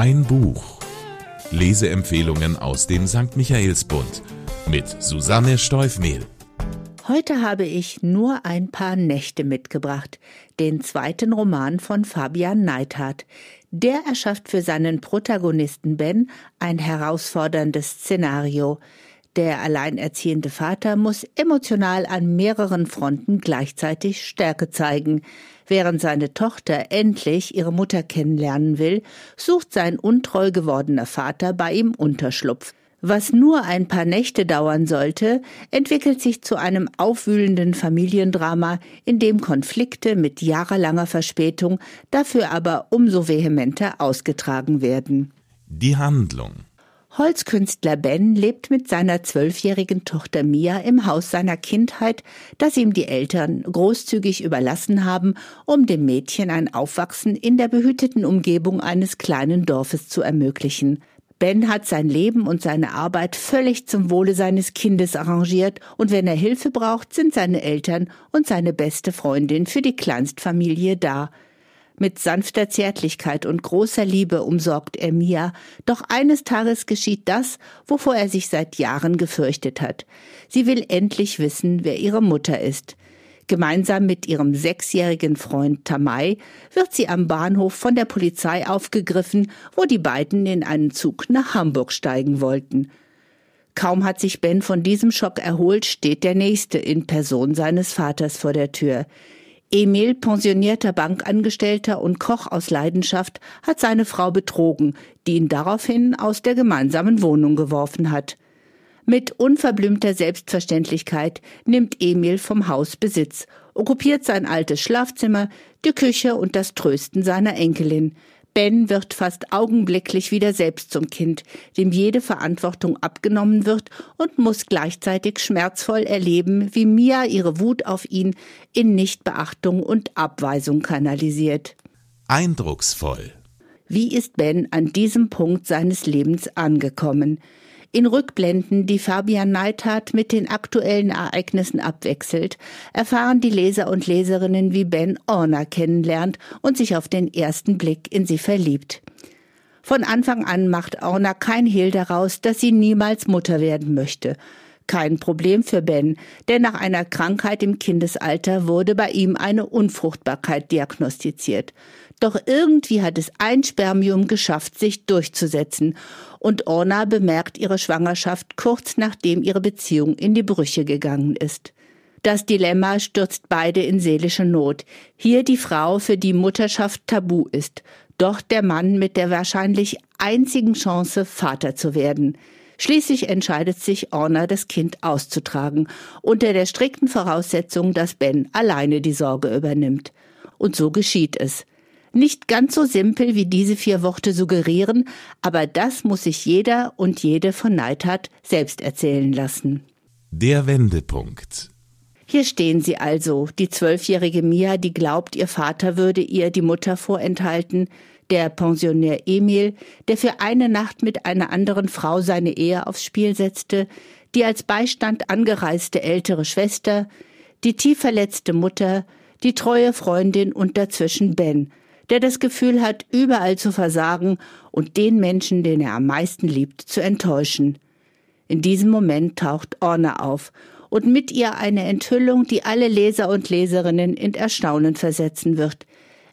Ein Buch. Leseempfehlungen aus dem St. Michaelsbund mit Susanne Steufmehl. Heute habe ich nur ein paar Nächte mitgebracht, den zweiten Roman von Fabian Neithardt. Der erschafft für seinen Protagonisten Ben ein herausforderndes Szenario. Der alleinerziehende Vater muss emotional an mehreren Fronten gleichzeitig Stärke zeigen. Während seine Tochter endlich ihre Mutter kennenlernen will, sucht sein untreu gewordener Vater bei ihm Unterschlupf. Was nur ein paar Nächte dauern sollte, entwickelt sich zu einem aufwühlenden Familiendrama, in dem Konflikte mit jahrelanger Verspätung dafür aber umso vehementer ausgetragen werden. Die Handlung Holzkünstler Ben lebt mit seiner zwölfjährigen Tochter Mia im Haus seiner Kindheit, das ihm die Eltern großzügig überlassen haben, um dem Mädchen ein Aufwachsen in der behüteten Umgebung eines kleinen Dorfes zu ermöglichen. Ben hat sein Leben und seine Arbeit völlig zum Wohle seines Kindes arrangiert und wenn er Hilfe braucht, sind seine Eltern und seine beste Freundin für die Kleinstfamilie da. Mit sanfter Zärtlichkeit und großer Liebe umsorgt er Mia, doch eines Tages geschieht das, wovor er sich seit Jahren gefürchtet hat. Sie will endlich wissen, wer ihre Mutter ist. Gemeinsam mit ihrem sechsjährigen Freund Tamai wird sie am Bahnhof von der Polizei aufgegriffen, wo die beiden in einen Zug nach Hamburg steigen wollten. Kaum hat sich Ben von diesem Schock erholt, steht der nächste in Person seines Vaters vor der Tür. Emil, pensionierter Bankangestellter und Koch aus Leidenschaft, hat seine Frau betrogen, die ihn daraufhin aus der gemeinsamen Wohnung geworfen hat. Mit unverblümter Selbstverständlichkeit nimmt Emil vom Haus Besitz, okkupiert sein altes Schlafzimmer, die Küche und das Trösten seiner Enkelin. Ben wird fast augenblicklich wieder selbst zum Kind, dem jede Verantwortung abgenommen wird und muss gleichzeitig schmerzvoll erleben, wie Mia ihre Wut auf ihn in Nichtbeachtung und Abweisung kanalisiert. Eindrucksvoll. Wie ist Ben an diesem Punkt seines Lebens angekommen? In Rückblenden, die Fabian Neithardt mit den aktuellen Ereignissen abwechselt, erfahren die Leser und Leserinnen, wie Ben Orna kennenlernt und sich auf den ersten Blick in sie verliebt. Von Anfang an macht Orna kein Hehl daraus, dass sie niemals Mutter werden möchte. Kein Problem für Ben, denn nach einer Krankheit im Kindesalter wurde bei ihm eine Unfruchtbarkeit diagnostiziert. Doch irgendwie hat es ein Spermium geschafft, sich durchzusetzen. Und Orna bemerkt ihre Schwangerschaft kurz nachdem ihre Beziehung in die Brüche gegangen ist. Das Dilemma stürzt beide in seelische Not. Hier die Frau, für die Mutterschaft tabu ist. Doch der Mann mit der wahrscheinlich einzigen Chance, Vater zu werden. Schließlich entscheidet sich Orna, das Kind auszutragen, unter der strikten Voraussetzung, dass Ben alleine die Sorge übernimmt. Und so geschieht es. Nicht ganz so simpel, wie diese vier Worte suggerieren, aber das muss sich jeder und jede von Neidhardt selbst erzählen lassen. Der Wendepunkt. Hier stehen sie also, die zwölfjährige Mia, die glaubt, ihr Vater würde ihr die Mutter vorenthalten, der Pensionär Emil, der für eine Nacht mit einer anderen Frau seine Ehe aufs Spiel setzte, die als Beistand angereiste ältere Schwester, die tief verletzte Mutter, die treue Freundin und dazwischen Ben, der das Gefühl hat, überall zu versagen und den Menschen, den er am meisten liebt, zu enttäuschen. In diesem Moment taucht Orna auf und mit ihr eine Enthüllung, die alle Leser und Leserinnen in Erstaunen versetzen wird.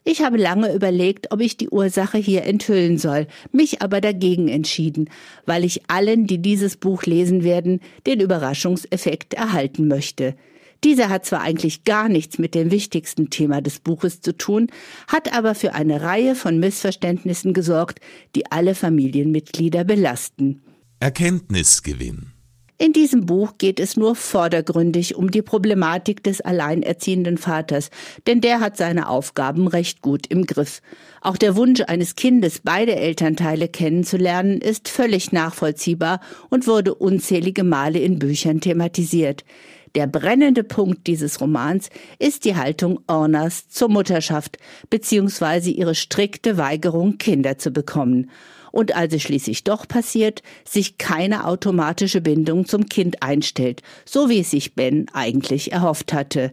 Ich habe lange überlegt, ob ich die Ursache hier enthüllen soll, mich aber dagegen entschieden, weil ich allen, die dieses Buch lesen werden, den Überraschungseffekt erhalten möchte. Dieser hat zwar eigentlich gar nichts mit dem wichtigsten Thema des Buches zu tun, hat aber für eine Reihe von Missverständnissen gesorgt, die alle Familienmitglieder belasten. Erkenntnisgewinn. In diesem Buch geht es nur vordergründig um die Problematik des alleinerziehenden Vaters, denn der hat seine Aufgaben recht gut im Griff. Auch der Wunsch eines Kindes, beide Elternteile kennenzulernen, ist völlig nachvollziehbar und wurde unzählige Male in Büchern thematisiert. Der brennende Punkt dieses Romans ist die Haltung Ornas zur Mutterschaft beziehungsweise ihre strikte Weigerung, Kinder zu bekommen. Und als es schließlich doch passiert, sich keine automatische Bindung zum Kind einstellt, so wie es sich Ben eigentlich erhofft hatte.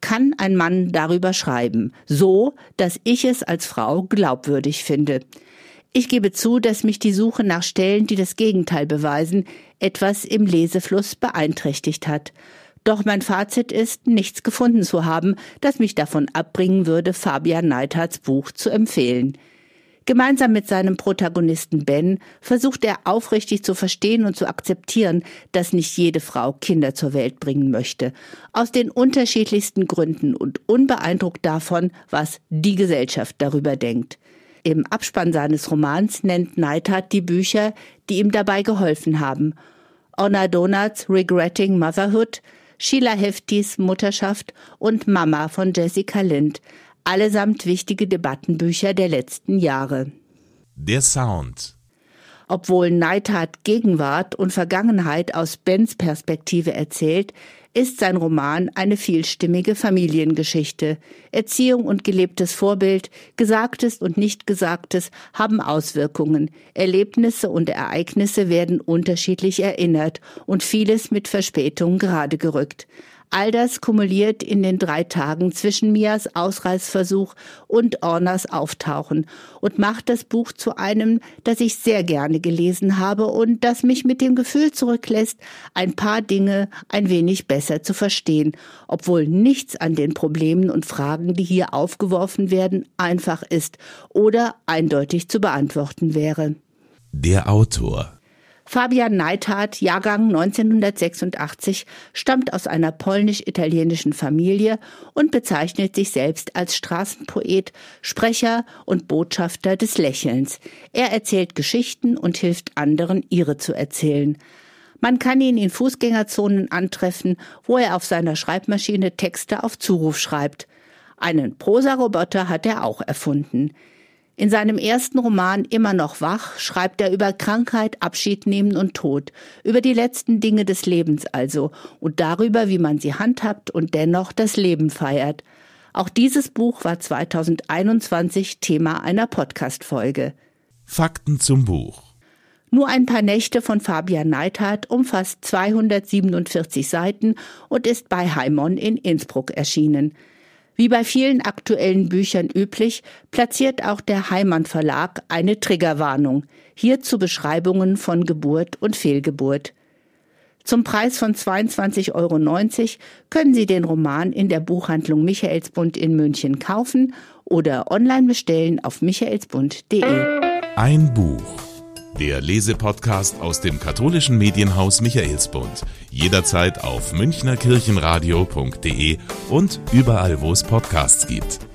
Kann ein Mann darüber schreiben, so, dass ich es als Frau glaubwürdig finde. Ich gebe zu, dass mich die Suche nach Stellen, die das Gegenteil beweisen, etwas im Lesefluss beeinträchtigt hat. Doch mein Fazit ist, nichts gefunden zu haben, das mich davon abbringen würde, Fabian Neithards Buch zu empfehlen. Gemeinsam mit seinem Protagonisten Ben versucht er aufrichtig zu verstehen und zu akzeptieren, dass nicht jede Frau Kinder zur Welt bringen möchte. Aus den unterschiedlichsten Gründen und unbeeindruckt davon, was die Gesellschaft darüber denkt. Im Abspann seines Romans nennt Neidhardt die Bücher, die ihm dabei geholfen haben. Honor Donuts Regretting Motherhood, Sheila Heftis Mutterschaft und Mama von Jessica Lind – allesamt wichtige Debattenbücher der letzten Jahre. Der Sound. Obwohl Neidhardt Gegenwart und Vergangenheit aus Bens Perspektive erzählt, ist sein Roman eine vielstimmige Familiengeschichte. Erziehung und gelebtes Vorbild, Gesagtes und Nichtgesagtes haben Auswirkungen. Erlebnisse und Ereignisse werden unterschiedlich erinnert und vieles mit Verspätung gerade gerückt. All das kumuliert in den drei Tagen zwischen Mias Ausreißversuch und Ornas Auftauchen und macht das Buch zu einem, das ich sehr gerne gelesen habe und das mich mit dem Gefühl zurücklässt, ein paar Dinge ein wenig besser zu verstehen, obwohl nichts an den Problemen und Fragen, die hier aufgeworfen werden, einfach ist oder eindeutig zu beantworten wäre. Der Autor Fabian Neithardt, Jahrgang 1986, stammt aus einer polnisch-italienischen Familie und bezeichnet sich selbst als Straßenpoet, Sprecher und Botschafter des Lächelns. Er erzählt Geschichten und hilft anderen, ihre zu erzählen. Man kann ihn in Fußgängerzonen antreffen, wo er auf seiner Schreibmaschine Texte auf Zuruf schreibt. Einen Prosaroboter hat er auch erfunden. In seinem ersten Roman Immer noch wach schreibt er über Krankheit, Abschied nehmen und Tod, über die letzten Dinge des Lebens also und darüber, wie man sie handhabt und dennoch das Leben feiert. Auch dieses Buch war 2021 Thema einer Podcast-Folge. Fakten zum Buch. Nur ein paar Nächte von Fabian Neithardt umfasst 247 Seiten und ist bei Heimon in Innsbruck erschienen. Wie bei vielen aktuellen Büchern üblich, platziert auch der Heimann Verlag eine Triggerwarnung, hierzu Beschreibungen von Geburt und Fehlgeburt. Zum Preis von 22,90 Euro können Sie den Roman in der Buchhandlung Michaelsbund in München kaufen oder online bestellen auf michaelsbund.de. Ein Buch der Lesepodcast aus dem katholischen Medienhaus Michaelsbund. Jederzeit auf münchnerkirchenradio.de und überall, wo es Podcasts gibt.